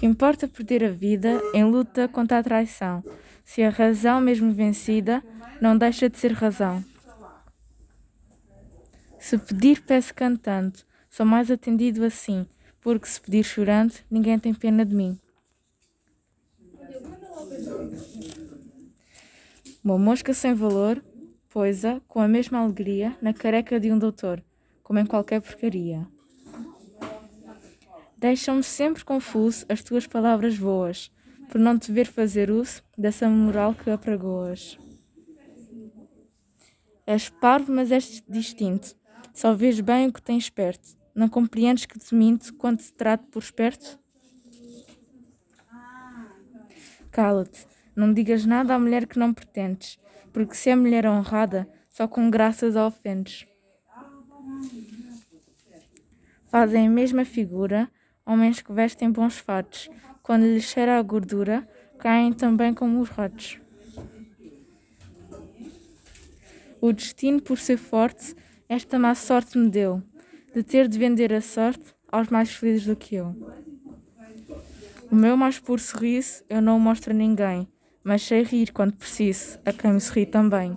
Importa perder a vida em luta contra a traição, se a razão mesmo vencida não deixa de ser razão. Se pedir, peço cantando, sou mais atendido assim, porque se pedir chorando, ninguém tem pena de mim. Uma mosca sem valor, poisa, com a mesma alegria, na careca de um doutor, como em qualquer porcaria. Deixam-me sempre confuso as tuas palavras boas, por não te ver fazer uso dessa moral que apregoas. És parvo, mas és distinto. Só vês bem o que tens perto. Não compreendes que te minto quando te trato por esperto? Cala-te. Não digas nada à mulher que não pretendes, porque se é mulher honrada, só com graças a ofendes. Fazem a mesma figura homens que vestem bons fatos, quando lhes cheira a gordura, caem também como os ratos. O destino, por ser forte, esta má sorte me deu, de ter de vender a sorte aos mais felizes do que eu. O meu mais puro sorriso eu não o mostro a ninguém, mas sei rir quando preciso, a quem me sorri também.